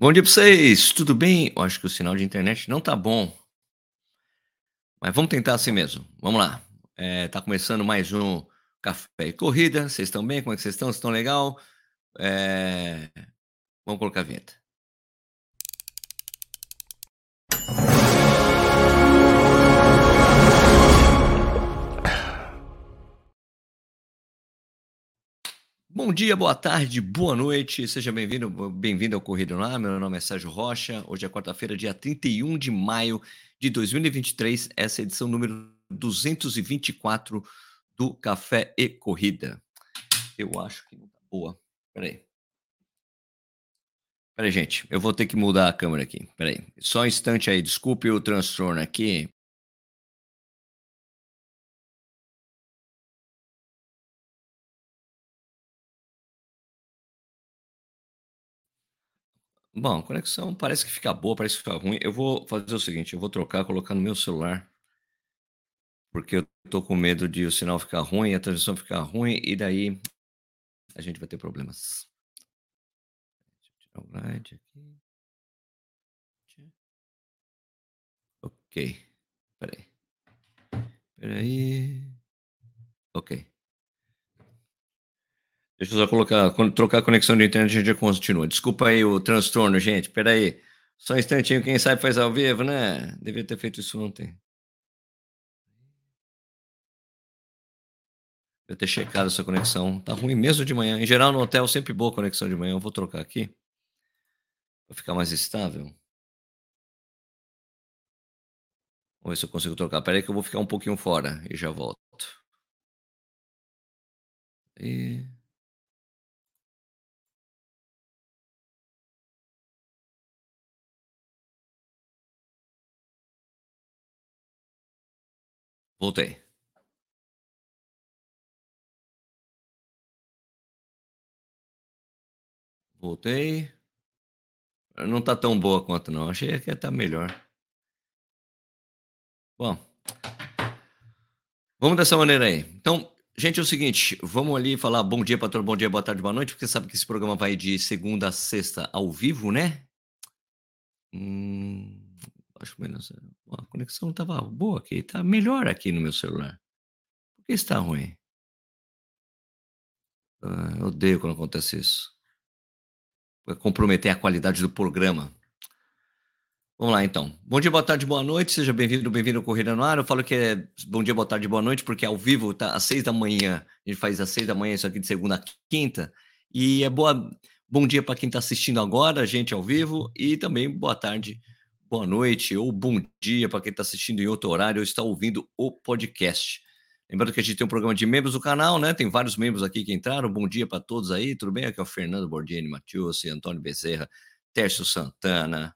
Bom dia para vocês, tudo bem? Eu acho que o sinal de internet não tá bom. Mas vamos tentar assim mesmo. Vamos lá. É, tá começando mais um Café e Corrida. Vocês estão bem? Como é que vocês estão? Vocês estão legal? É, Vamos colocar a vinheta. Bom dia, boa tarde, boa noite, seja bem-vindo, bem-vindo ao Corrida no. Meu nome é Sérgio Rocha. Hoje é quarta-feira, dia 31 de maio de 2023. Essa é a edição número 224 do Café e Corrida. Eu acho que não tá boa. Peraí. Peraí, gente, eu vou ter que mudar a câmera aqui. Peraí, só um instante aí, desculpe o transtorno aqui. Bom, a conexão parece que fica boa, parece que fica ruim. Eu vou fazer o seguinte, eu vou trocar, colocar no meu celular, porque eu tô com medo de o sinal ficar ruim, a transmissão ficar ruim, e daí a gente vai ter problemas. Deixa eu tirar o slide aqui. Ok, peraí. Peraí. Ok. Deixa eu só colocar, trocar a conexão de internet, a gente já continua. Desculpa aí o transtorno, gente. Pera aí. Só um instantinho, quem sabe faz ao vivo, né? Devia ter feito isso ontem. Eu ter checado essa conexão. Tá ruim mesmo de manhã. Em geral, no hotel, sempre boa conexão de manhã. Eu vou trocar aqui. Para ficar mais estável. Vamos ver se eu consigo trocar. Pera aí que eu vou ficar um pouquinho fora e já volto. E... Voltei. Voltei. Não tá tão boa quanto não. Achei que ia estar tá melhor. Bom. Vamos dessa maneira aí. Então, gente, é o seguinte, vamos ali falar bom dia, patrão, bom dia, boa tarde, boa noite, porque sabe que esse programa vai de segunda a sexta ao vivo, né? Hum, acho menos. A conexão estava boa aqui, está melhor aqui no meu celular. Por que está ruim? Ah, eu odeio quando acontece isso. Vai comprometer a qualidade do programa. Vamos lá, então. Bom dia, boa tarde, boa noite. Seja bem-vindo, bem-vindo ao Corrida no Ar. Eu falo que é bom dia, boa tarde, boa noite, porque ao vivo tá às seis da manhã. A gente faz às seis da manhã isso aqui de segunda a quinta. E é boa, bom dia para quem está assistindo agora, a gente ao vivo, e também boa tarde boa noite ou bom dia para quem está assistindo em outro horário ou está ouvindo o podcast. Lembrando que a gente tem um programa de membros do canal, né? Tem vários membros aqui que entraram. Bom dia para todos aí, tudo bem? Aqui é o Fernando Bordiani Matius, Antônio Bezerra, Tércio Santana,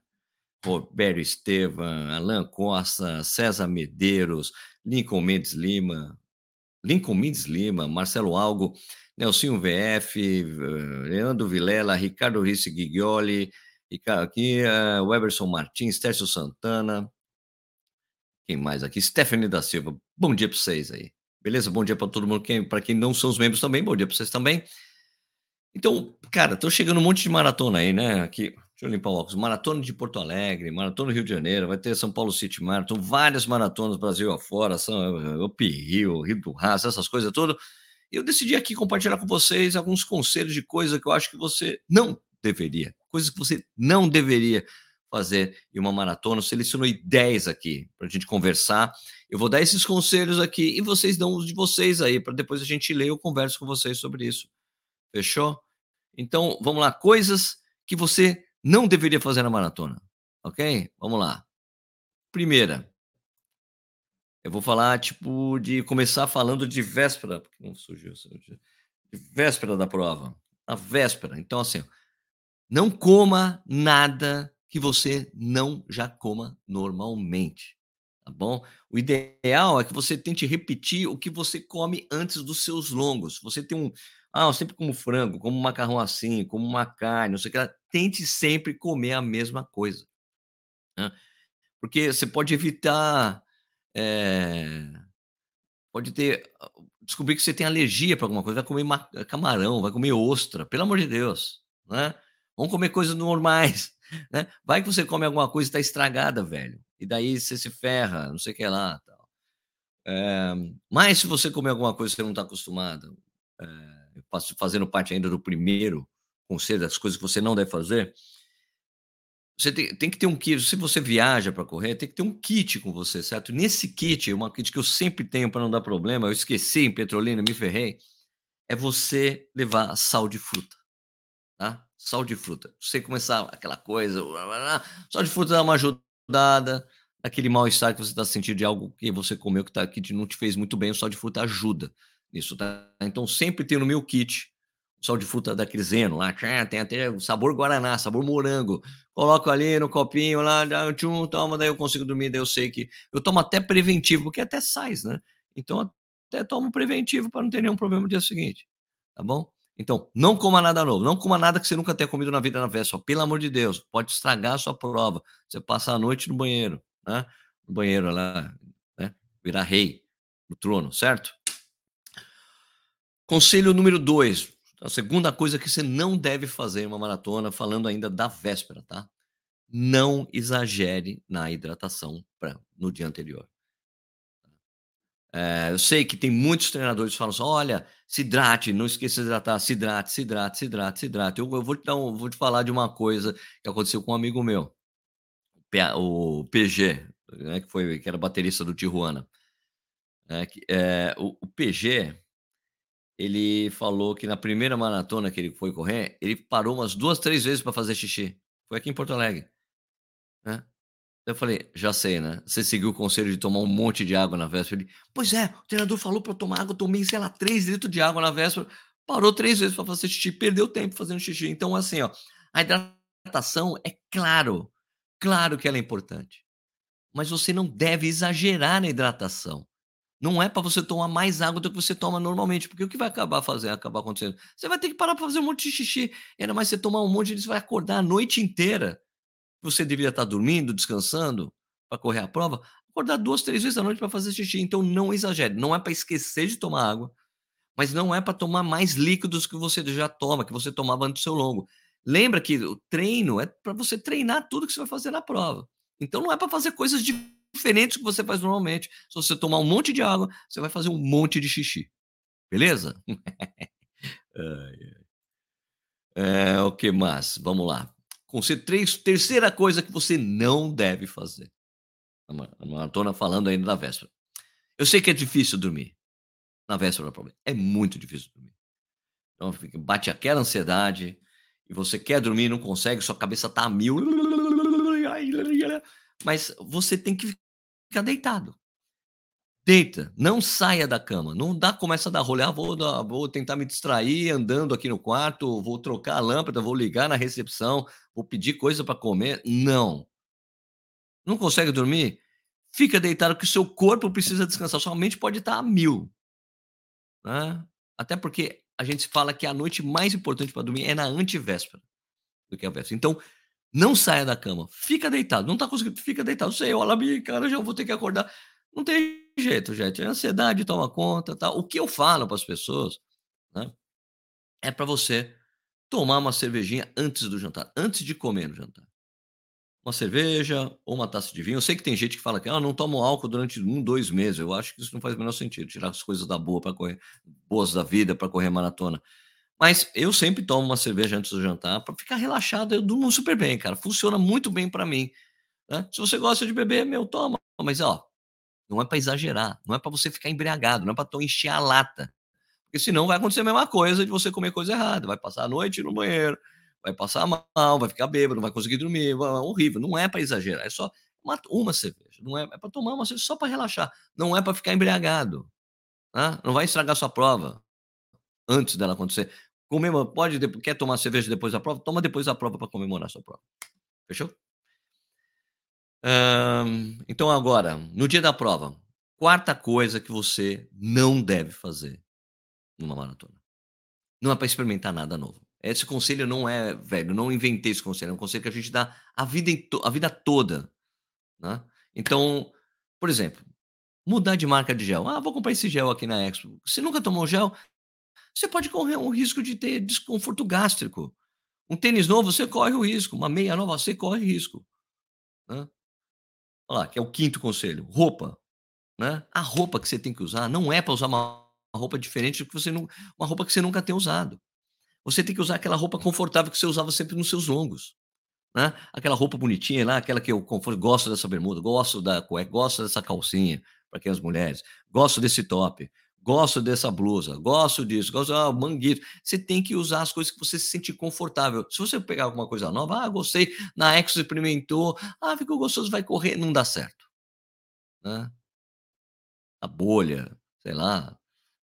Roberto Estevam, Alan Costa, César Medeiros, Lincoln Mendes Lima, Lincoln Mendes Lima, Marcelo Algo, Nelsinho VF, eh, Leandro Vilela, Ricardo Risse Guigioli, aqui, uh, Weberson Martins, Tércio Santana. Quem mais aqui? Stephanie da Silva. Bom dia para vocês aí. Beleza? Bom dia para todo mundo. Quem, para quem não são os membros também, bom dia para vocês também. Então, cara, tô chegando um monte de maratona aí, né? Aqui, deixa eu limpar o óculos. Maratona de Porto Alegre, maratona do Rio de Janeiro, vai ter São Paulo City Marathon, várias maratonas Brasil afora, São Up Rio, Rio do Raça, essas coisas todas. Eu decidi aqui compartilhar com vocês alguns conselhos de coisa que eu acho que você não deveria, coisas que você não deveria fazer em uma maratona. Eu selecionei 10 aqui para a gente conversar. Eu vou dar esses conselhos aqui e vocês dão os de vocês aí, para depois a gente ler. Eu converso com vocês sobre isso. Fechou? Então, vamos lá. Coisas que você não deveria fazer na maratona. Ok? Vamos lá. Primeira. Eu vou falar, tipo, de começar falando de véspera. Porque não surgiu. De véspera da prova. A véspera. Então, assim, não coma nada que você não já coma normalmente, tá bom? O ideal é que você tente repetir o que você come antes dos seus longos. Você tem um, ah, eu sempre como frango, como macarrão assim, como uma carne, não sei o que. Tente sempre comer a mesma coisa, né? porque você pode evitar, é, pode ter, descobrir que você tem alergia para alguma coisa, vai comer camarão, vai comer ostra, pelo amor de Deus, né? Vamos comer coisas normais. né? Vai que você come alguma coisa e tá estragada, velho. E daí você se ferra, não sei o que lá, tal. Eh, mas se você comer alguma coisa que você não está acostumado, eh, fazendo parte ainda do primeiro conselho das coisas que você não deve fazer, você tem, tem que ter um kit. Se você viaja para correr, tem que ter um kit com você, certo? Nesse kit, uma kit que eu sempre tenho para não dar problema, eu esqueci em Petrolina, me ferrei, é você levar sal de fruta? Sal de fruta. Você começar aquela coisa, sal de fruta dá uma ajudada, aquele mal-estar que você está sentindo de algo que você comeu que, tá, que não te fez muito bem, o sal de fruta ajuda nisso, tá? Então sempre tem no meu kit sal de fruta daquele Zeno lá, tem até sabor guaraná, sabor morango. Coloco ali no copinho lá, tchum, toma, daí eu consigo dormir, daí eu sei que eu tomo até preventivo, porque até sais, né? Então até tomo preventivo para não ter nenhum problema no dia seguinte, tá bom? Então, não coma nada novo, não coma nada que você nunca tenha comido na vida na festa, pelo amor de Deus, pode estragar a sua prova. Você passa a noite no banheiro, né? No banheiro lá, né? Virar rei no trono, certo? Conselho número dois, a segunda coisa que você não deve fazer em uma maratona, falando ainda da véspera, tá? Não exagere na hidratação pra, no dia anterior. É, eu sei que tem muitos treinadores que falam assim: olha, se hidrate, não esqueça de hidratar, se hidrate, se hidrate, se hidrate, se hidrate. Eu, eu vou, te dar um, vou te falar de uma coisa que aconteceu com um amigo meu, o PG, né, que, foi, que era baterista do Tijuana. É, é, o, o PG, ele falou que na primeira maratona que ele foi correr, ele parou umas duas, três vezes para fazer xixi. Foi aqui em Porto Alegre. Né? Eu falei, já sei, né? Você seguiu o conselho de tomar um monte de água na véspera. Ele, pois é, o treinador falou para eu tomar água, eu tomei, sei lá, três litros de água na véspera. Parou três vezes para fazer xixi, perdeu tempo fazendo xixi. Então, assim, ó, a hidratação é claro, claro que ela é importante. Mas você não deve exagerar na hidratação. Não é para você tomar mais água do que você toma normalmente, porque o que vai acabar fazendo, acabar acontecendo? Você vai ter que parar para fazer um monte de xixi. Ainda mais você tomar um monte, você vai acordar a noite inteira. Você deveria estar dormindo, descansando, para correr a prova. Acordar duas, três vezes à noite para fazer xixi. Então não exagere. Não é para esquecer de tomar água, mas não é para tomar mais líquidos que você já toma, que você tomava antes do seu longo. Lembra que o treino é para você treinar tudo que você vai fazer na prova. Então não é para fazer coisas diferentes que você faz normalmente. Se você tomar um monte de água, você vai fazer um monte de xixi. Beleza? é, o que mais? Vamos lá. Conselho três, terceira coisa que você não deve fazer. A maratona falando ainda da véspera. Eu sei que é difícil dormir na véspera prova. É muito difícil dormir. Então bate aquela ansiedade e você quer dormir, não consegue, sua cabeça tá a mil. Mas você tem que fica deitado. Deita, não saia da cama, não dá, começa a dar rolê, ah, vou, vou tentar me distrair andando aqui no quarto, vou trocar a lâmpada, vou ligar na recepção, vou pedir coisa para comer. Não. Não consegue dormir? Fica deitado que o seu corpo precisa descansar, sua mente pode estar a mil. Né? Até porque a gente fala que a noite mais importante para dormir é na antivéspera do que a véspera. Então, não saia da cama. Fica deitado. Não tá conseguindo, fica deitado. Sei, olha cara, já vou ter que acordar. Não tem jeito, gente. A ansiedade toma conta, tá? O que eu falo para as pessoas, né? É para você tomar uma cervejinha antes do jantar, antes de comer no jantar. Uma cerveja ou uma taça de vinho. Eu sei que tem gente que fala que ah, não tomo álcool durante um, dois meses. Eu acho que isso não faz o menor sentido. Tirar as coisas da boa para correr, boas da vida para correr maratona. Mas eu sempre tomo uma cerveja antes do jantar para ficar relaxado. Eu durmo super bem, cara. Funciona muito bem para mim. Né? Se você gosta de beber, meu, toma. Mas, ó, não é para exagerar. Não é para você ficar embriagado. Não é para encher a lata. Porque senão vai acontecer a mesma coisa de você comer coisa errada. Vai passar a noite no banheiro, vai passar mal, vai ficar bêbado, não vai conseguir dormir. Vai, é horrível. Não é para exagerar. É só uma, uma cerveja. Não é, é para tomar uma cerveja só para relaxar. Não é para ficar embriagado. Né? Não vai estragar sua prova antes dela acontecer. Comemora, pode, quer tomar cerveja depois da prova? Toma depois da prova para comemorar sua prova. Fechou? Então, agora, no dia da prova, quarta coisa que você não deve fazer numa maratona. Não é para experimentar nada novo. Esse conselho não é, velho, não inventei esse conselho, é um conselho que a gente dá a vida, a vida toda. Né? Então, por exemplo, mudar de marca de gel. Ah, vou comprar esse gel aqui na Expo. Você nunca tomou gel? você pode correr um risco de ter desconforto gástrico. Um tênis novo, você corre o risco. Uma meia nova, você corre risco. Né? Olha lá, que é o quinto conselho. Roupa. Né? A roupa que você tem que usar não é para usar uma roupa diferente do que você não, uma roupa que você nunca tem usado. Você tem que usar aquela roupa confortável que você usava sempre nos seus longos. Né? Aquela roupa bonitinha lá, aquela que eu gosto dessa bermuda, gosto da cueca, gosto dessa calcinha para quem as mulheres, gosto desse top, gosto dessa blusa, gosto disso, gosto ah, manguito. Você tem que usar as coisas que você se sente confortável. Se você pegar alguma coisa nova, ah, gostei, na Exo experimentou, ah, ficou gostoso, vai correr, não dá certo. Né? A bolha, sei lá,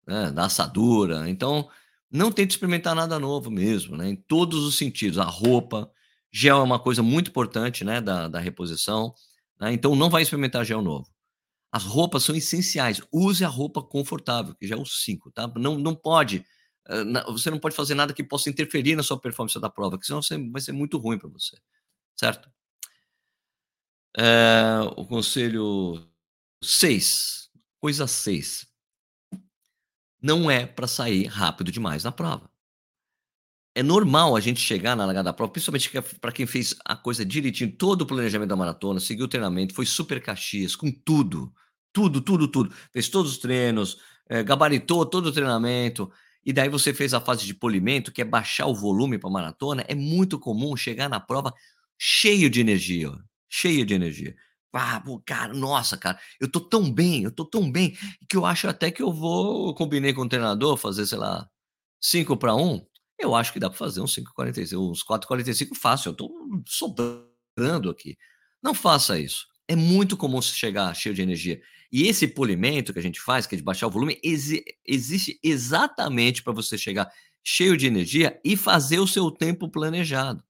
né? da assadura. Então, não tente experimentar nada novo mesmo, né? Em todos os sentidos. A roupa, gel é uma coisa muito importante, né? Da, da reposição. Né? Então, não vai experimentar gel novo. As roupas são essenciais. Use a roupa confortável, que já é o 5, tá? Não, não pode. Você não pode fazer nada que possa interferir na sua performance da prova, que senão vai ser muito ruim para você. Certo? É, o conselho 6. Coisa 6 não é para sair rápido demais na prova. É normal a gente chegar na largada da prova, principalmente para quem fez a coisa direitinho, todo o planejamento da maratona, seguiu o treinamento, foi super caxias, com tudo, tudo, tudo, tudo. Fez todos os treinos, é, gabaritou todo o treinamento, e daí você fez a fase de polimento, que é baixar o volume para maratona. É muito comum chegar na prova cheio de energia, ó, cheio de energia. Ah, pô, cara, nossa, cara, eu tô tão bem, eu tô tão bem, que eu acho até que eu vou, eu combinei com o treinador, fazer, sei lá, 5 para 1, eu acho que dá para fazer uns 5,45, uns 4,45 fácil, eu tô sobrando aqui. Não faça isso. É muito comum chegar cheio de energia. E esse polimento que a gente faz, que é de baixar o volume, exi existe exatamente para você chegar cheio de energia e fazer o seu tempo planejado.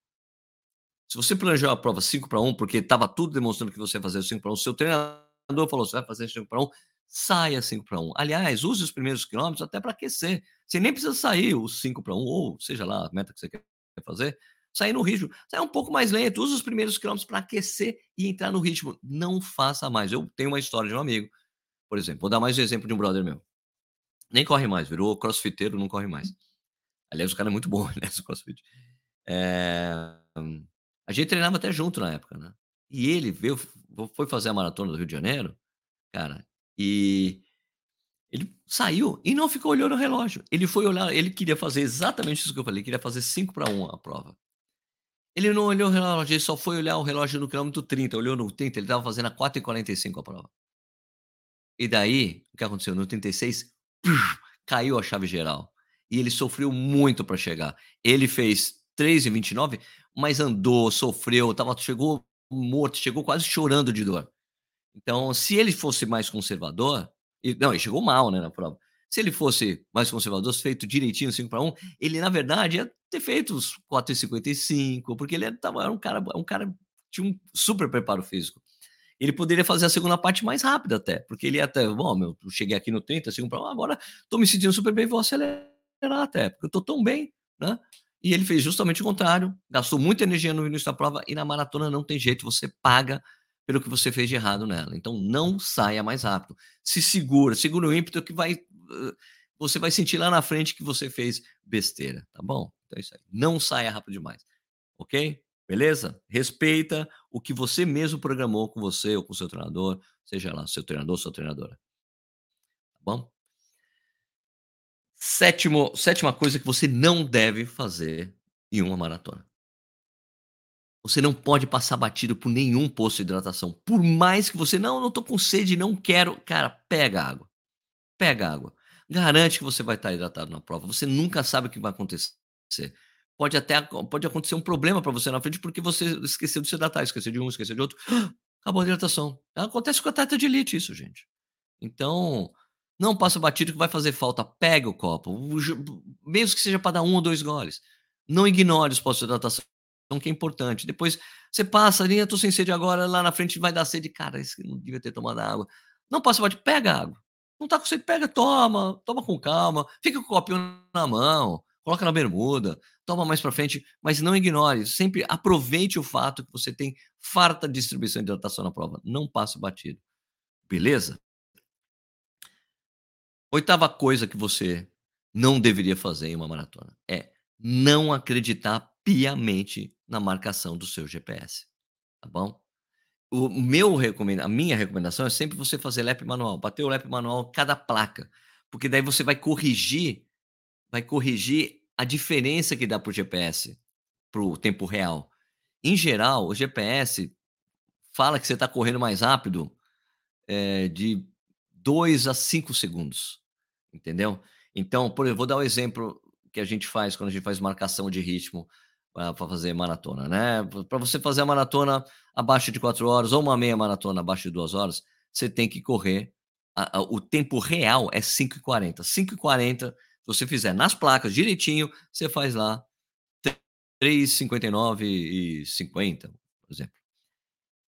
Se você planejou a prova 5 para 1, porque estava tudo demonstrando que você ia fazer 5 para 1, seu treinador falou, você vai fazer 5 para 1, saia 5 para 1. Aliás, use os primeiros quilômetros até para aquecer. Você nem precisa sair os 5 para 1, ou seja lá a meta que você quer fazer, sair no ritmo. Sai um pouco mais lento, use os primeiros quilômetros para aquecer e entrar no ritmo. Não faça mais. Eu tenho uma história de um amigo, por exemplo, vou dar mais um exemplo de um brother meu. Nem corre mais, virou crossfiteiro, não corre mais. Aliás, o cara é muito bom, né, no crossfit. É... A gente treinava até junto na época, né? E ele veio, foi fazer a maratona do Rio de Janeiro, cara, e ele saiu e não ficou olhando o relógio. Ele foi olhar, ele queria fazer exatamente isso que eu falei, queria fazer 5 para 1 a prova. Ele não olhou o relógio, ele só foi olhar o relógio no quilômetro 30, olhou no 30, ele estava fazendo a 4h45 a prova. E daí, o que aconteceu? No 36, caiu a chave geral. E ele sofreu muito para chegar. Ele fez 3h29, mas andou, sofreu, tava, chegou morto, chegou quase chorando de dor. Então, se ele fosse mais conservador, não, ele chegou mal né, na prova. Se ele fosse mais conservador, feito direitinho 5 para 1, ele na verdade ia ter feito os 4,55, porque ele era um cara, um cara tinha um super preparo físico. Ele poderia fazer a segunda parte mais rápida até, porque ele até, bom, meu, eu cheguei aqui no 30, 5 para 1, agora tô me sentindo super bem, vou acelerar até, porque eu tô tão bem, né? E ele fez justamente o contrário, gastou muita energia no início da prova e na maratona não tem jeito, você paga pelo que você fez de errado nela. Então não saia mais rápido. Se segura, segura o ímpeto que vai você vai sentir lá na frente que você fez besteira, tá bom? Então é isso aí. Não saia rápido demais. OK? Beleza? Respeita o que você mesmo programou com você ou com seu treinador, seja lá seu treinador, sua treinadora. Tá bom? Sétimo, sétima coisa que você não deve fazer em uma maratona. Você não pode passar batido por nenhum posto de hidratação. Por mais que você, não, não tô com sede, não quero. Cara, pega água. Pega água. Garante que você vai estar hidratado na prova. Você nunca sabe o que vai acontecer. Pode até pode acontecer um problema para você na frente porque você esqueceu de se hidratar, esqueceu de um, esqueceu de outro. Acabou a hidratação. Acontece com a atleta de elite isso, gente. Então, não passa batido que vai fazer falta. Pega o copo, mesmo que seja para dar um ou dois goles. Não ignore os postos de hidratação, que é importante. Depois você passa ali, eu tô sem sede agora, lá na frente vai dar sede. Cara, esse não devia ter tomado água. Não passa batido, pega água. Não tá com sede, pega, toma, toma com calma. Fica com o copinho na mão, coloca na bermuda, toma mais para frente, mas não ignore. Sempre aproveite o fato que você tem farta distribuição de hidratação na prova. Não passe batido. Beleza? Oitava coisa que você não deveria fazer em uma maratona é não acreditar piamente na marcação do seu GPS, tá bom? O meu recomenda a minha recomendação é sempre você fazer lap manual, bater o lap manual cada placa, porque daí você vai corrigir vai corrigir a diferença que dá para o GPS, para o tempo real. Em geral, o GPS fala que você está correndo mais rápido é, de 2 a 5 segundos, entendeu? Então, por exemplo, vou dar o um exemplo que a gente faz quando a gente faz marcação de ritmo para fazer maratona, né? Para você fazer a maratona abaixo de 4 horas ou uma meia maratona abaixo de 2 horas, você tem que correr. A, a, o tempo real é 5,40. 5,40, se você fizer nas placas direitinho, você faz lá 3,59 e 50, por exemplo.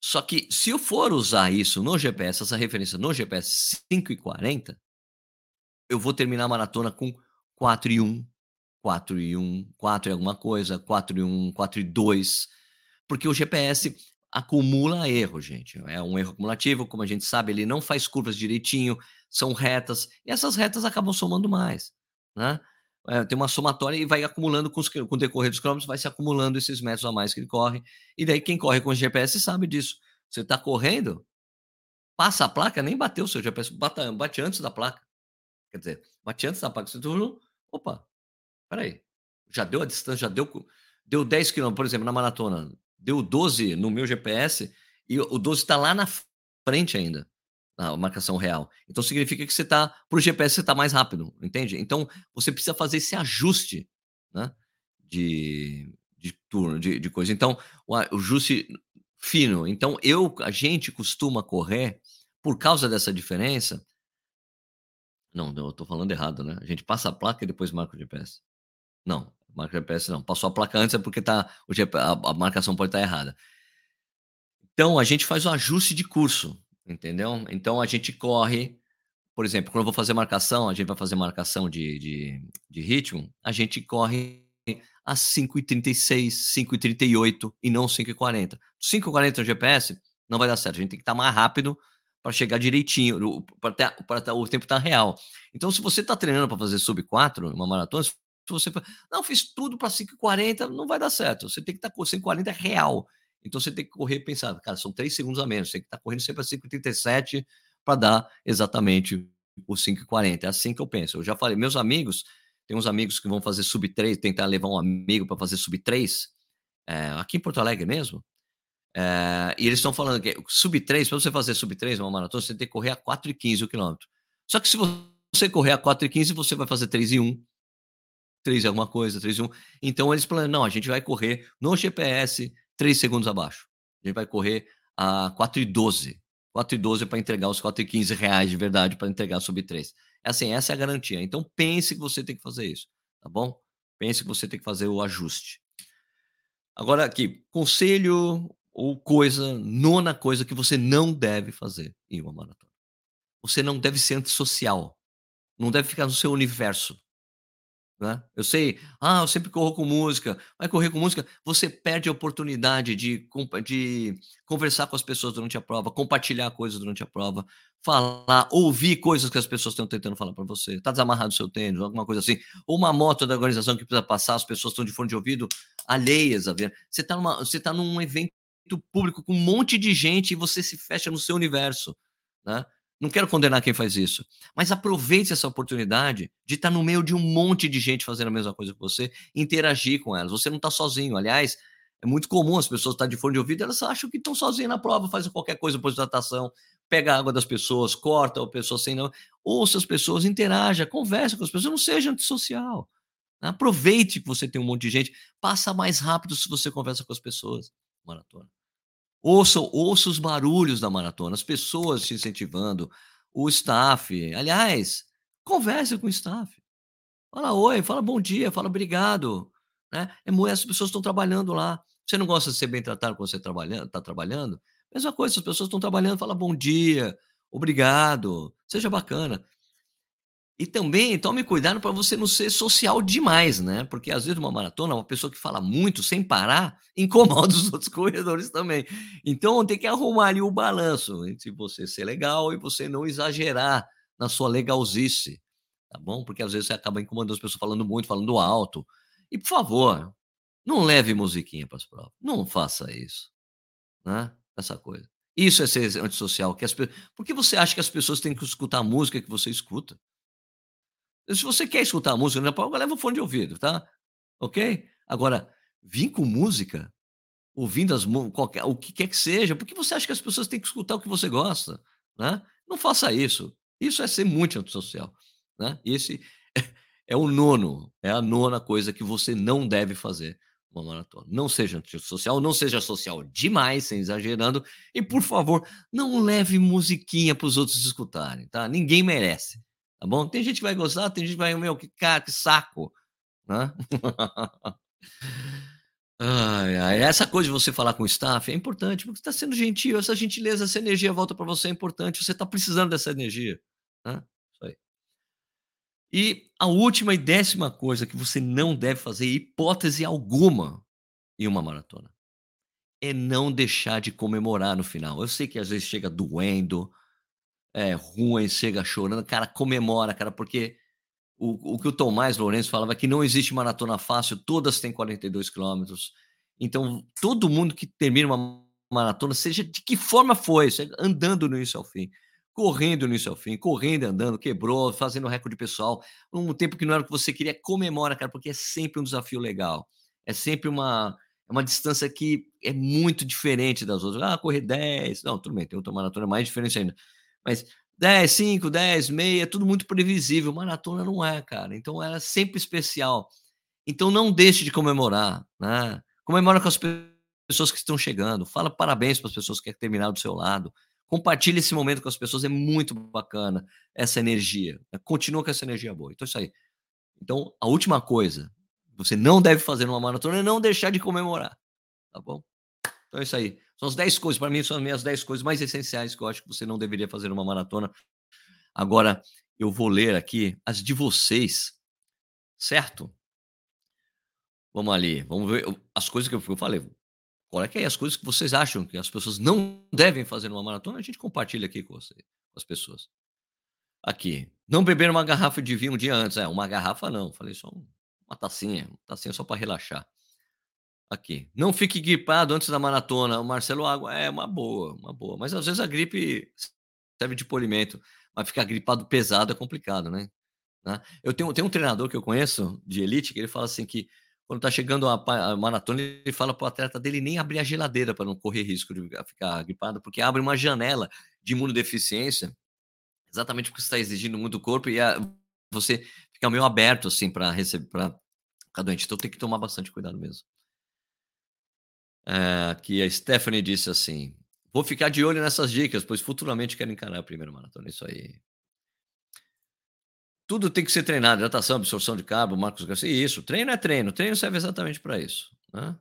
Só que se eu for usar isso no GPS, essa referência no GPS 5,40, eu vou terminar a maratona com 4 e 1, 4 e 1, 4 e alguma coisa, 4 e 1, 4 e 2, porque o GPS acumula erro, gente. É um erro acumulativo, como a gente sabe, ele não faz curvas direitinho, são retas, e essas retas acabam somando mais, né? É, tem uma somatória e vai acumulando com, os, com o decorrer dos quilômetros, vai se acumulando esses metros a mais que ele corre. E daí quem corre com GPS sabe disso. Você está correndo, passa a placa, nem bateu o seu GPS, bate, bate antes da placa. Quer dizer, bate antes da placa. Você turno, opa, Peraí, já deu a distância, já deu, deu 10 quilômetros, por exemplo, na maratona, deu 12 no meu GPS e o 12 está lá na frente ainda, a marcação real. Então significa que você está, para o GPS, você está mais rápido, entende? Então você precisa fazer esse ajuste né, de, de turno, de, de coisa. Então, o, o ajuste fino. Então, eu, a gente costuma correr, por causa dessa diferença. Não, eu estou falando errado, né? A gente passa a placa e depois marca o GPS. Não, marca GPS não. Passou a placa antes é porque tá, o GP, a, a marcação pode estar errada. Então, a gente faz o ajuste de curso, entendeu? Então, a gente corre, por exemplo, quando eu vou fazer marcação, a gente vai fazer marcação de, de, de ritmo, a gente corre a 5h36, 5h38 e não 5h40. 5h40 no GPS não vai dar certo, a gente tem que estar mais rápido para chegar direitinho, para o tempo estar tá real. Então, se você está treinando para fazer sub 4, uma maratona, se você não, fiz tudo para 5,40, não vai dar certo. Você tem que estar tá com 5,40 real. Então você tem que correr e pensar, cara, são 3 segundos a menos. Você tem que estar tá correndo sempre a 5,37 para dar exatamente o 5,40. É assim que eu penso. Eu já falei, meus amigos, tem uns amigos que vão fazer sub 3, tentar levar um amigo para fazer sub 3, é, aqui em Porto Alegre mesmo. É, e eles estão falando que sub 3, para você fazer sub 3, uma maratona, você tem que correr a 4,15 o quilômetro. Só que se você correr a 4,15, você vai fazer 3,1 3 e alguma coisa, 3 e 1. Então eles planejam, não, a gente vai correr no GPS 3 segundos abaixo. A gente vai correr a 4 e 12. 4 e 12 para entregar os 4 e 15 reais de verdade para entregar sub 3. É assim, essa é a garantia. Então pense que você tem que fazer isso, tá bom? Pense que você tem que fazer o ajuste. Agora aqui, conselho ou coisa, nona coisa que você não deve fazer em uma maratona. Você não deve ser antissocial. Não deve ficar no seu universo. Né? Eu sei, ah, eu sempre corro com música. Vai correr com música, você perde a oportunidade de, de conversar com as pessoas durante a prova, compartilhar coisas durante a prova, falar, ouvir coisas que as pessoas estão tentando falar para você. Tá desamarrado o seu tênis, alguma coisa assim. Ou uma moto da organização que precisa passar, as pessoas estão de fone de ouvido alheias a ver. Você está você tá num evento público com um monte de gente e você se fecha no seu universo. Né? Não quero condenar quem faz isso, mas aproveite essa oportunidade de estar no meio de um monte de gente fazendo a mesma coisa que você, interagir com elas. Você não está sozinho. Aliás, é muito comum as pessoas estar de fone de ouvido, elas acham que estão sozinhas na prova, fazem qualquer coisa depois da pega a água das pessoas, corta a pessoa sem não. Ouça as pessoas, interaja, converse com as pessoas, não seja antissocial. Aproveite que você tem um monte de gente, passa mais rápido se você conversa com as pessoas. Maratona. Ouça, ouça os barulhos da maratona, as pessoas te incentivando, o staff. Aliás, converse com o staff. Fala oi, fala bom dia, fala obrigado. Né? É, as pessoas estão trabalhando lá. Você não gosta de ser bem tratado quando você está trabalhando, tá trabalhando? Mesma coisa, as pessoas estão trabalhando, fala bom dia, obrigado, seja bacana. E também tome cuidado para você não ser social demais, né? Porque às vezes uma maratona, uma pessoa que fala muito sem parar, incomoda os outros corredores também. Então tem que arrumar ali o balanço entre você ser legal e você não exagerar na sua legalzice, tá bom? Porque às vezes você acaba incomodando as pessoas falando muito, falando alto. E por favor, Não leve musiquinha para as provas. Não faça isso. Né? Essa coisa. Isso é ser antissocial. Que as, por que você acha que as pessoas têm que escutar a música que você escuta? Se você quer escutar a música na prova, leva o fone de ouvido, tá? Ok? Agora, vir com música, ouvindo as, qualquer, o que quer que seja, por que você acha que as pessoas têm que escutar o que você gosta? Né? Não faça isso. Isso é ser muito antissocial. Né? Esse é o nono, é a nona coisa que você não deve fazer uma maratona. Não seja antissocial, não seja social demais, sem exagerando, e por favor, não leve musiquinha para os outros escutarem, tá? Ninguém merece, tá bom? Tem gente que vai gostar, tem gente que vai, meu, que cara, que saco, né? ai, ai, essa coisa de você falar com o staff é importante, porque está sendo gentil, essa gentileza, essa energia volta para você é importante, você está precisando dessa energia, né? E a última e décima coisa que você não deve fazer, hipótese alguma, em uma maratona, é não deixar de comemorar no final. Eu sei que às vezes chega doendo, é ruim, chega chorando, cara, comemora, cara, porque o, o que o Tomás Lourenço falava é que não existe maratona fácil, todas têm 42 quilômetros. Então, todo mundo que termina uma maratona, seja de que forma foi, andando no início ao fim, correndo no início ao fim, correndo, andando, quebrou, fazendo recorde pessoal, um tempo que não era o que você queria, comemora, cara, porque é sempre um desafio legal. É sempre uma, é uma distância que é muito diferente das outras. Ah, correr 10, não, tudo bem, tem outra maratona mais diferente ainda. Mas 10, 5, 10, meia, é tudo muito previsível. Maratona não é, cara. Então era sempre especial. Então não deixe de comemorar, né? Comemora com as pessoas que estão chegando. Fala parabéns para as pessoas que querem terminar do seu lado. Compartilhe esse momento com as pessoas, é muito bacana essa energia. Continua com essa energia boa. Então, é isso aí. Então, a última coisa você não deve fazer numa maratona é não deixar de comemorar. Tá bom? Então, é isso aí. São as 10 coisas, para mim, são as minhas 10 coisas mais essenciais que eu acho que você não deveria fazer numa maratona. Agora, eu vou ler aqui as de vocês, certo? Vamos ali, vamos ver as coisas que eu falei. Olha que aí as coisas que vocês acham que as pessoas não devem fazer numa maratona, a gente compartilha aqui com, você, com as pessoas. Aqui, não beber uma garrafa de vinho um dia antes. É, uma garrafa não, falei só uma tacinha, uma tacinha só para relaxar. Aqui, não fique gripado antes da maratona. O Marcelo Água é uma boa, uma boa. Mas às vezes a gripe serve de polimento, mas ficar gripado pesado é complicado, né? né? Eu tenho, tenho um treinador que eu conheço de elite que ele fala assim que quando está chegando a, maratona, ele fala para o atleta dele nem abrir a geladeira para não correr risco de ficar gripado, porque abre uma janela de imunodeficiência, exatamente porque está exigindo muito o corpo e a, você fica meio aberto assim para receber para ficar doente. Então tem que tomar bastante cuidado mesmo. É, aqui a Stephanie disse assim: vou ficar de olho nessas dicas, pois futuramente quero encarar a primeira maratona. Isso aí. Tudo tem que ser treinado, hidratação, absorção de cabo, Marcos Garcia. Isso, treino é treino, treino serve exatamente para isso. Né?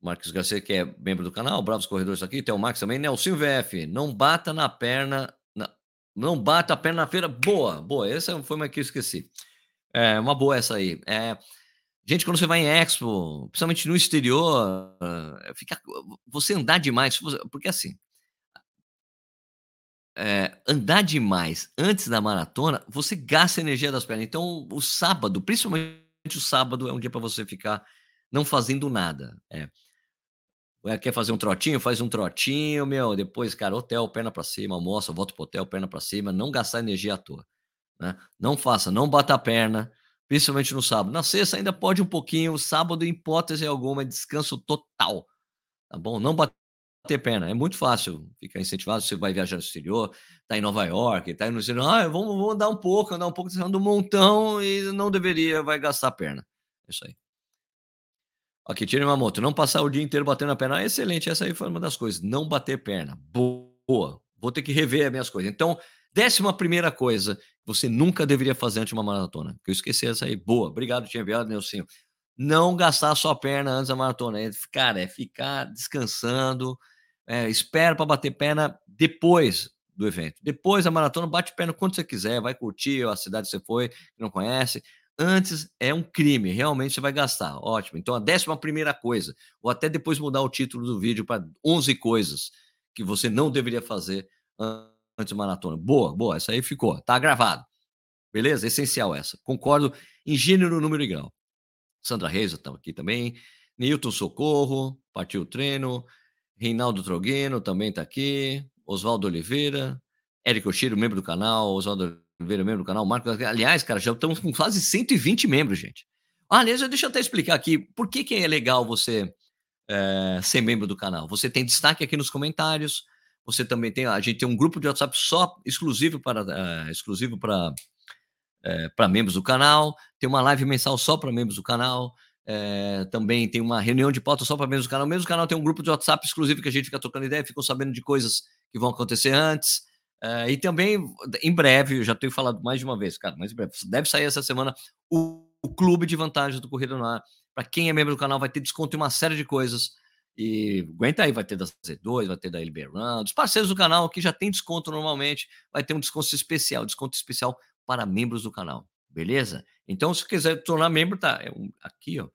Marcos Garcia, que é membro do canal, Bravos Corredores aqui, tem o Max também, Nelson VF, não bata na perna, na, não bata a perna na feira, boa, boa, essa foi uma que eu esqueci. É uma boa essa aí. É, gente, quando você vai em Expo, principalmente no exterior, fica, você andar demais, porque assim, é, andar demais antes da maratona, você gasta energia das pernas. Então, o sábado, principalmente o sábado, é um dia para você ficar não fazendo nada. É. Quer fazer um trotinho? Faz um trotinho, meu. Depois, cara, hotel, perna para cima, almoça, volta pro hotel, perna para cima. Não gastar energia à toa. Né? Não faça, não bata a perna, principalmente no sábado. Na sexta ainda pode um pouquinho, sábado, em hipótese alguma, é descanso total. Tá bom? Não bater ter perna. É muito fácil ficar incentivado. Você vai viajar no exterior, tá em Nova York, tá no exterior. Ah, vamos, andar um pouco, andar um pouco, tá do montão e não deveria, vai gastar perna. É isso aí. Aqui, tira uma moto. Não passar o dia inteiro batendo a perna. Ah, excelente, essa aí foi uma das coisas. Não bater perna. Boa. Vou ter que rever as minhas coisas. Então, décima primeira coisa você nunca deveria fazer antes de uma maratona. Eu esqueci essa aí. Boa. Obrigado, tinha enviado, Nelsinho. Não gastar sua perna antes da maratona. É, cara, é ficar descansando, é, espera para bater perna depois do evento. Depois da maratona, bate perna quando você quiser, vai curtir a cidade que você foi, que não conhece. Antes é um crime, realmente você vai gastar. Ótimo. Então, a décima primeira coisa, ou até depois mudar o título do vídeo para 11 coisas que você não deveria fazer antes da maratona. Boa, boa, essa aí ficou, tá gravado. Beleza? Essencial essa. Concordo em gênero, número e grau. Sandra Reis está aqui também. Nilton Socorro, partiu o treino. Reinaldo Trogueno também está aqui. Oswaldo Oliveira. Érico Oshiro, membro do canal. Oswaldo Oliveira, membro do canal. Marcos. Aliás, cara, já estamos com quase 120 membros, gente. Ah, aliás, deixa eu até explicar aqui por que, que é legal você é, ser membro do canal. Você tem destaque aqui nos comentários. Você também tem. A gente tem um grupo de WhatsApp só exclusivo para uh, exclusivo para é, para membros do canal. Tem uma live mensal só para membros do canal. É, também tem uma reunião de pauta só para membros do canal. Mesmo canal tem um grupo de WhatsApp exclusivo que a gente fica trocando ideia, ficam sabendo de coisas que vão acontecer antes. É, e também, em breve, eu já tenho falado mais de uma vez, cara, mas em breve, deve sair essa semana o, o clube de vantagens do Corrida no Ar. Para quem é membro do canal, vai ter desconto em uma série de coisas. E aguenta aí, vai ter da Z2, vai ter da LB Run. Os parceiros do canal que já tem desconto normalmente, vai ter um desconto especial, desconto especial para membros do canal, beleza? Então, se quiser tornar membro, tá é aqui, ó.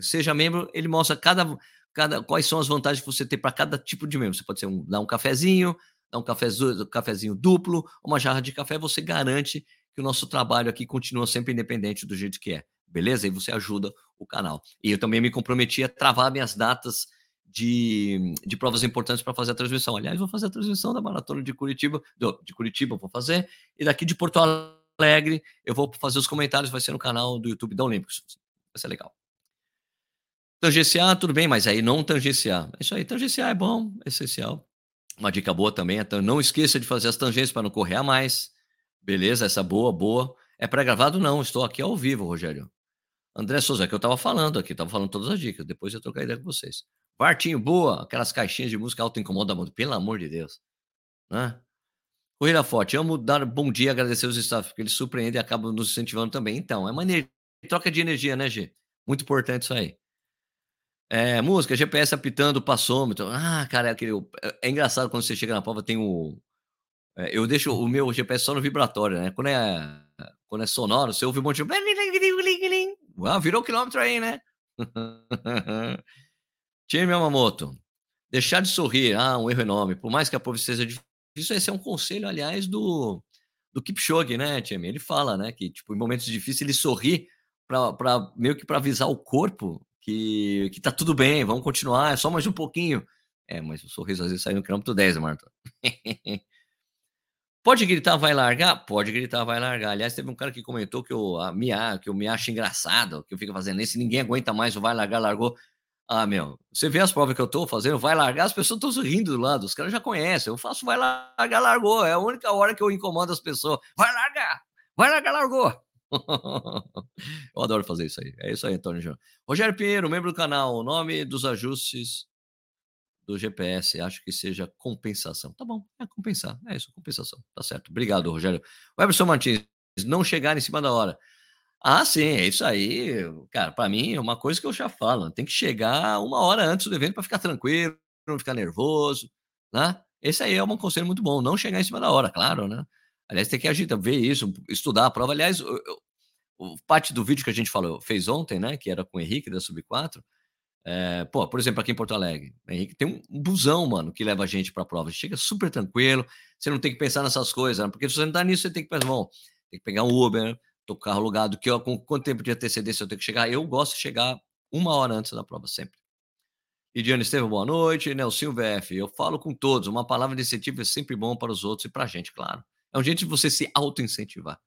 Seja membro, ele mostra cada, cada quais são as vantagens que você tem para cada tipo de membro. Você pode ser um, dar um cafezinho, dar um cafezinho, cafezinho duplo, uma jarra de café, você garante que o nosso trabalho aqui continua sempre independente do jeito que é, beleza? E você ajuda o canal. E eu também me comprometi a travar minhas datas de, de provas importantes para fazer a transmissão. Aliás, vou fazer a transmissão da maratona de Curitiba, de Curitiba vou fazer, e daqui de Porto Alegre eu vou fazer os comentários, vai ser no canal do YouTube da Olímpicos. Vai ser legal. Tangenciar, tudo bem, mas aí não tangenciar. É isso aí, tangenciar é bom, é essencial. Uma dica boa também é não esqueça de fazer as tangências para não correr a mais. Beleza, essa boa, boa. É pré-gravado? Não, estou aqui ao vivo, Rogério. André Souza, que eu estava falando aqui, estava falando todas as dicas, depois eu trocar ideia com vocês. Bartinho, boa, aquelas caixinhas de música auto incomoda muito, pelo amor de Deus. Né? Corrida Forte, amo dar bom dia, agradecer os staff, porque eles surpreendem e acabam nos incentivando também. Então, é uma troca de energia, né, G? Muito importante isso aí. É, música, GPS apitando, passômetro. Ah, cara, é, aquele, é, é engraçado quando você chega na prova, tem o. É, eu deixo o meu GPS só no vibratório, né? Quando é, quando é sonoro, você ouve um monte de. Ah, virou quilômetro aí, né? Time Yamamoto. Deixar de sorrir, ah, um erro enorme. Por mais que a prova seja difícil, esse é um conselho, aliás, do, do Kipchoge, né, Time? Ele fala, né, que tipo, em momentos difíceis ele sorri para meio que para avisar o corpo que, que tá tudo bem, vamos continuar, é só mais um pouquinho. É, mas o sorriso às vezes sai no quilômetro 10, Marta. Pode gritar, vai largar? Pode gritar, vai largar. Aliás, teve um cara que comentou que eu, a, me, que eu me acho engraçado, que eu fico fazendo isso, ninguém aguenta mais o vai largar, largou. Ah, meu, você vê as provas que eu tô fazendo, vai largar, as pessoas estão sorrindo do lado, os caras já conhecem. Eu faço vai largar, largou. É a única hora que eu incomodo as pessoas. Vai largar, vai largar, largou. eu adoro fazer isso aí. É isso aí, Antônio João. Rogério Pinheiro, membro do canal. O nome dos ajustes do GPS, acho que seja compensação. Tá bom, é compensar. É isso, compensação. Tá certo. Obrigado, Rogério. O Everson Martins, não chegar em cima da hora. Ah, sim, é isso aí. Cara, para mim é uma coisa que eu já falo. Tem que chegar uma hora antes do evento para ficar tranquilo, não ficar nervoso, né? Esse aí é um conselho muito bom. Não chegar em cima da hora, claro, né? Aliás, tem que agitar, ver isso, estudar a prova. Aliás, eu, eu, parte do vídeo que a gente falou, fez ontem, né? Que era com o Henrique da Sub 4. É, pô, por exemplo, aqui em Porto Alegre, Henrique tem um, um busão, mano, que leva a gente para a prova. Chega super tranquilo, você não tem que pensar nessas coisas, né? porque se você não tá nisso, você tem que pensar, bom, tem que pegar um Uber, tô com o carro alugado, que eu, com quanto tempo de antecedência eu tenho que chegar? Eu gosto de chegar uma hora antes da prova, sempre. Lidiane Estevam, boa noite. Nelson VF, eu falo com todos, uma palavra de incentivo é sempre bom para os outros e para a gente, claro. É um jeito de você se auto-incentivar.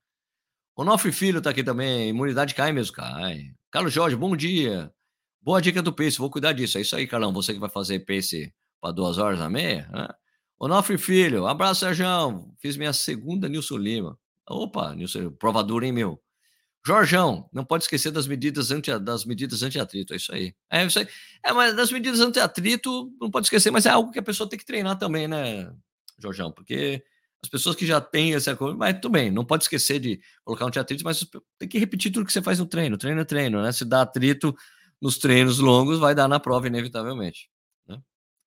Onofre Filho está aqui também, imunidade cai mesmo, cai. Carlos Jorge, bom dia. Boa dica do pace, vou cuidar disso. É isso aí, Carlão, você que vai fazer pace para duas horas na meia. Né? Onofre Filho, abraço, Sérgio. Fiz minha segunda Nilson Lima. Opa, Nilson, provador, hein, meu? Jorjão, não pode esquecer das medidas anti das medidas anti-atrito, é isso aí. É isso aí. É, mas das medidas anti-atrito, não pode esquecer, mas é algo que a pessoa tem que treinar também, né, Jorjão? Porque as pessoas que já têm essa coisa, mas tudo bem, não pode esquecer de colocar um anti-atrito, mas tem que repetir tudo que você faz no treino. Treino é treino, né? Se dá atrito nos treinos longos, vai dar na prova, inevitavelmente. Né?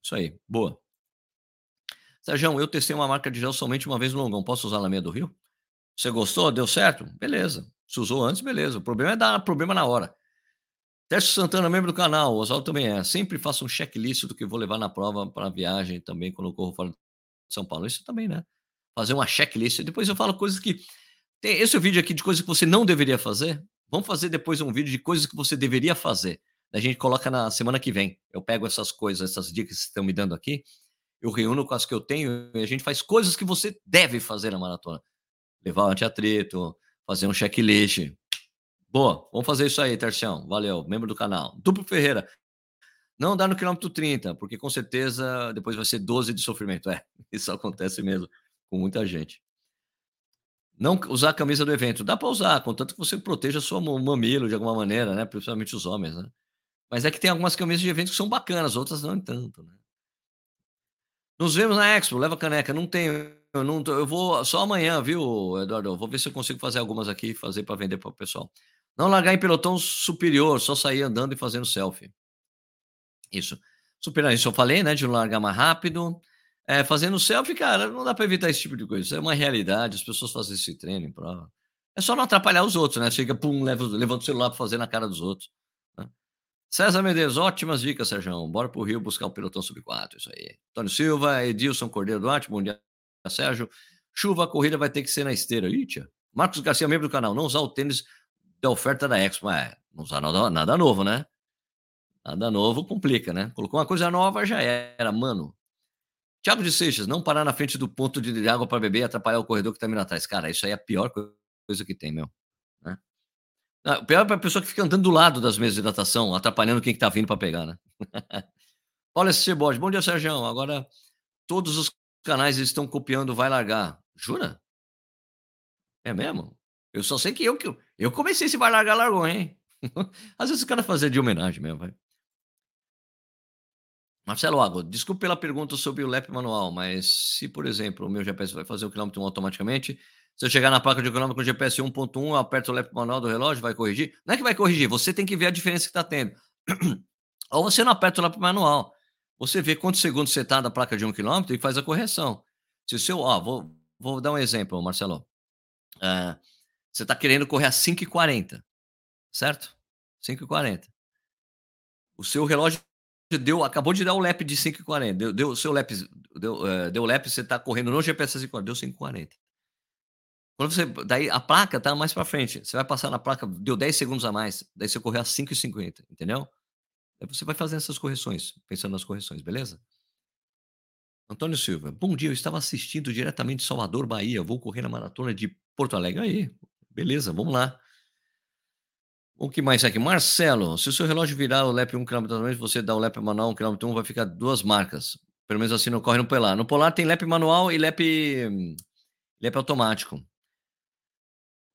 Isso aí, boa. Sérgio, eu testei uma marca de gel somente uma vez no longão. Posso usar na meia do Rio? Você gostou? Deu certo? Beleza. Se usou antes, beleza. O problema é dar problema na hora. Teste Santana, membro do canal. O Oswaldo também é. Sempre faço um checklist do que vou levar na prova para a viagem também, quando eu corro fora de São Paulo. Isso também, né? Fazer uma checklist. Depois eu falo coisas que. Tem esse vídeo aqui de coisas que você não deveria fazer. Vamos fazer depois um vídeo de coisas que você deveria fazer. A gente coloca na semana que vem. Eu pego essas coisas, essas dicas que estão me dando aqui, eu reúno com as que eu tenho e a gente faz coisas que você deve fazer na maratona. Levar o antiatrito, fazer um checklist. Boa, vamos fazer isso aí, Tercião. Valeu, membro do canal. Duplo Ferreira. Não dá no quilômetro 30, porque com certeza depois vai ser 12 de sofrimento. É, isso acontece mesmo com muita gente. Não usar a camisa do evento. Dá para usar, contanto que você proteja seu mamilo de alguma maneira, né? Principalmente os homens, né? Mas é que tem algumas camisas de eventos que são bacanas, outras não tanto, né? Nos vemos na Expo, leva caneca. Não tenho, eu, não, eu vou só amanhã, viu, Eduardo? Eu vou ver se eu consigo fazer algumas aqui, fazer para vender para o pessoal. Não largar em pelotão superior, só sair andando e fazendo selfie. Isso. Superar isso eu falei, né? De não largar mais rápido. É, fazendo selfie, cara, não dá para evitar esse tipo de coisa. Isso é uma realidade, as pessoas fazem esse treino em prova. É só não atrapalhar os outros, né? Chega, pum, leva, levanta o celular para fazer na cara dos outros. Né? César Medeiros, ótimas dicas, Sérgio. Bora pro Rio buscar o pelotão sub 4, isso aí. Antônio Silva, Edilson Cordeiro Duarte, bom dia, Sérgio. Chuva, a corrida vai ter que ser na esteira. Ih, tia. Marcos Garcia, membro do canal, não usar o tênis da oferta da Expo. É, não usar nada, nada novo, né? Nada novo complica, né? Colocou uma coisa nova, já era, mano. Tiago de Seixas, não parar na frente do ponto de água para beber e atrapalhar o corredor que está vindo atrás. Cara, isso aí é a pior coisa que tem, meu. Né? o pior é para a pessoa que fica andando do lado das mesas de hidratação, atrapalhando quem está vindo para pegar, né? Olha esse. Bom dia, Sérgio. Agora todos os canais estão copiando Vai Largar. Jura? É mesmo? Eu só sei que eu que eu comecei esse Vai Largar, largou, hein? Às vezes o cara fazer de homenagem mesmo, vai. Marcelo Água, desculpe pela pergunta sobre o LEP manual, mas se, por exemplo, o meu GPS vai fazer o quilômetro 1 automaticamente, se eu chegar na placa de quilômetro com GPS 1.1, eu aperto o LEP manual do relógio, vai corrigir? Não é que vai corrigir, você tem que ver a diferença que está tendo. Ou você não aperta o LEP manual. Você vê quantos segundos você está na placa de 1 km e faz a correção. Se o seu, ó, vou, vou dar um exemplo, Marcelo. É, você está querendo correr a 5,40, certo? 5,40. O seu relógio deu, acabou de dar o lap de 5,40. Deu, deu seu lap, deu, uh, deu lap, você está correndo no GPS 5,40, deu 5,40. Quando você, daí a placa tá mais para frente. Você vai passar na placa, deu 10 segundos a mais, daí você correu a 5,50, entendeu? Aí você vai fazendo essas correções, pensando nas correções, beleza? Antônio Silva, bom dia, eu estava assistindo diretamente de Salvador, Bahia, vou correr na maratona de Porto Alegre. Aí, beleza, vamos lá. O que mais aqui? Marcelo, se o seu relógio virar o LEP 1 km você dá o LEP manual 1 km 1, vai ficar duas marcas. Pelo menos assim não corre no Polar. No Polar tem LEP manual e LEP, LEP automático.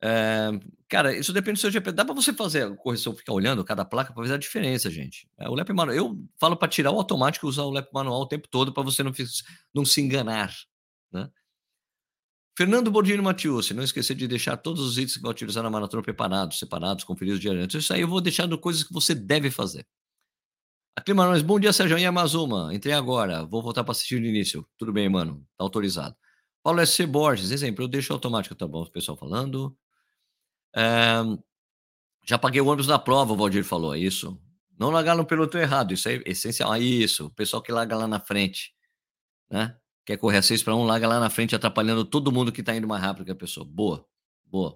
É, cara, isso depende do seu GP. Dá para você fazer a correção, ficar olhando cada placa para ver a diferença, gente. É, o LEP manual, eu falo para tirar o automático e usar o LEP manual o tempo todo para você não, não se enganar, né? Fernando Bordino Matiusi, não esquecer de deixar todos os itens que vai utilizar na maratona preparados, separados, conferidos diariamente. Isso aí eu vou deixando coisas que você deve fazer. A Climarões, bom dia, Sérgio Yamazuma. Entrei agora, vou voltar para assistir no início. Tudo bem, mano, tá autorizado. Paulo S. Borges, exemplo, eu deixo automático, tá bom? O pessoal falando. Já paguei o ônibus da prova, o Valdir falou, é isso. Não largar no piloto errado, isso é essencial. É isso, o pessoal que larga lá na frente, né? quer correr a 6 para 1, larga lá na frente, atrapalhando todo mundo que está indo mais rápido que a pessoa. Boa, boa.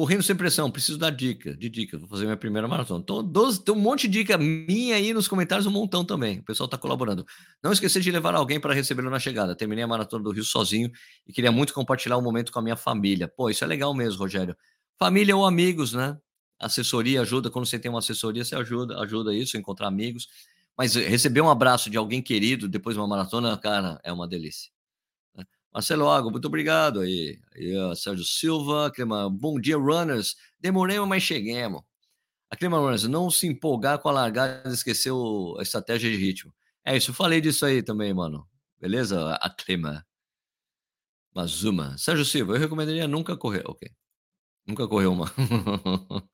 Correndo sem pressão, preciso dar dica, de dica, vou fazer minha primeira maratona. Então, tem um monte de dica minha aí nos comentários, um montão também. O pessoal está colaborando. Não esquecer de levar alguém para recebê-lo na chegada. Terminei a maratona do Rio sozinho e queria muito compartilhar o um momento com a minha família. Pô, isso é legal mesmo, Rogério. Família ou amigos, né? Assessoria ajuda, quando você tem uma assessoria, você ajuda, ajuda isso, encontrar amigos. Mas receber um abraço de alguém querido depois de uma maratona, cara, é uma delícia. Marcelo Água, muito obrigado aí. aí Sérgio Silva, Clima, bom dia, runners. Demoremos, mas cheguemos. A Clima Runners, não se empolgar com a largada e esquecer a estratégia de ritmo. É isso, eu falei disso aí também, mano. Beleza? A Clima. Mazuma. Sérgio Silva, eu recomendaria nunca correr. Ok. Nunca correu uma.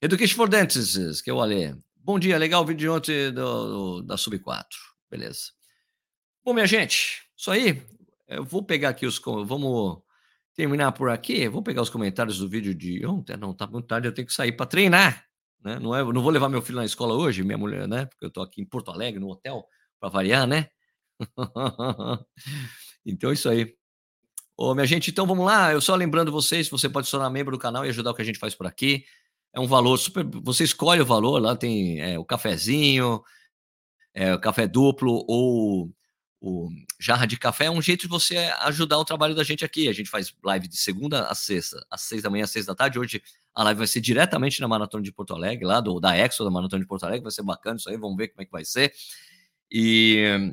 Education for Dentists, que eu olhei. Bom dia, legal o vídeo de ontem do, do, da Sub 4. Beleza. Bom, minha gente, isso aí. Eu vou pegar aqui os. Vamos terminar por aqui. Vou pegar os comentários do vídeo de ontem. Não, tá muito tarde, eu tenho que sair para treinar. Né? Não, é, não vou levar meu filho na escola hoje, minha mulher, né? Porque eu tô aqui em Porto Alegre, no hotel, para variar, né? então, isso aí. Ô, minha gente, então vamos lá. Eu só lembrando vocês, você pode se tornar membro do canal e ajudar o que a gente faz por aqui. É um valor super. Você escolhe o valor, lá tem é, o cafezinho, é, o café duplo ou o jarra de café. É um jeito de você ajudar o trabalho da gente aqui. A gente faz live de segunda a sexta, às seis da manhã, às seis da tarde. Hoje a live vai ser diretamente na Maratona de Porto Alegre, lá do, da Exo da Maratona de Porto Alegre. Vai ser bacana isso aí, vamos ver como é que vai ser. E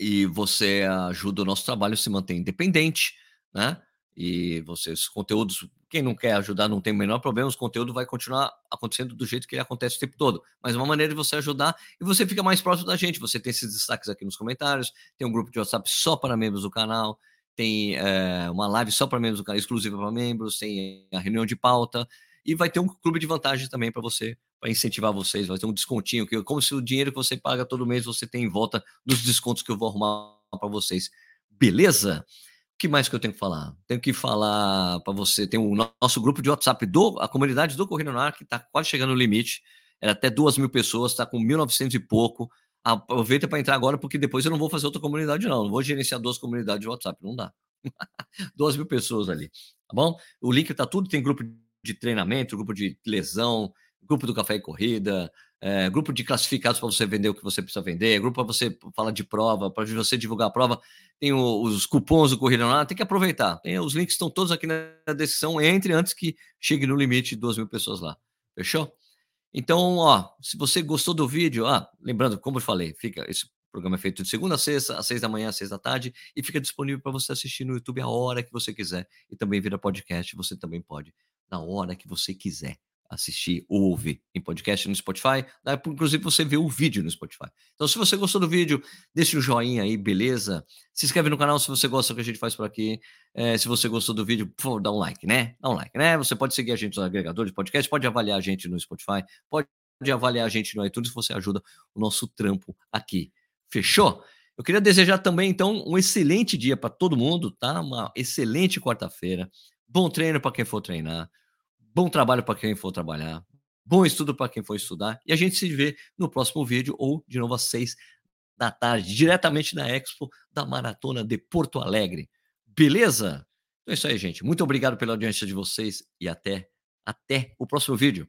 e você ajuda o nosso trabalho a se manter independente, né? E vocês, conteúdos, quem não quer ajudar não tem o menor problema, os conteúdos vai continuar acontecendo do jeito que ele acontece o tempo todo. Mas uma maneira de você ajudar e você fica mais próximo da gente. Você tem esses destaques aqui nos comentários, tem um grupo de WhatsApp só para membros do canal, tem é, uma live só para membros do canal, exclusiva para membros, tem a reunião de pauta e vai ter um clube de vantagens também para você para incentivar vocês, vai ter um descontinho, que como se o dinheiro que você paga todo mês você tem em volta dos descontos que eu vou arrumar para vocês. Beleza? Que mais que eu tenho que falar? Tenho que falar para você, tem o nosso grupo de WhatsApp do a comunidade do Corrida no que está quase chegando no limite. Era até duas mil pessoas, está com 1.900 e pouco. Aproveita para entrar agora, porque depois eu não vou fazer outra comunidade, não. Não vou gerenciar duas comunidades de WhatsApp, não dá. duas mil pessoas ali, tá bom? O link está tudo, tem grupo de treinamento, grupo de lesão, grupo do Café e Corrida, é, grupo de classificados para você vender o que você precisa vender, grupo para você falar de prova, para você divulgar a prova, tem o, os cupons do Corrida lá, tem que aproveitar. Tem, os links estão todos aqui na descrição, entre antes que chegue no limite de 2 mil pessoas lá. Fechou? Então, ó, se você gostou do vídeo, ah, lembrando, como eu falei, fica esse programa é feito de segunda a sexta, às seis da manhã, às seis da tarde, e fica disponível para você assistir no YouTube a hora que você quiser. E também vira podcast, você também pode, na hora que você quiser assistir ou ouvir em podcast no Spotify. Dá, inclusive, você vê o vídeo no Spotify. Então, se você gostou do vídeo, deixe um joinha aí, beleza? Se inscreve no canal se você gosta do que a gente faz por aqui. É, se você gostou do vídeo, por favor, dá um like, né? Dá um like, né? Você pode seguir a gente no agregador de podcast, pode avaliar a gente no Spotify, pode avaliar a gente no iTunes, você ajuda o nosso trampo aqui. Fechou? Eu queria desejar também, então, um excelente dia para todo mundo, tá? Uma excelente quarta-feira. Bom treino para quem for treinar. Bom trabalho para quem for trabalhar. Bom estudo para quem for estudar. E a gente se vê no próximo vídeo ou de novo às seis da tarde, diretamente na Expo da Maratona de Porto Alegre. Beleza? Então é isso aí, gente. Muito obrigado pela audiência de vocês e até até o próximo vídeo.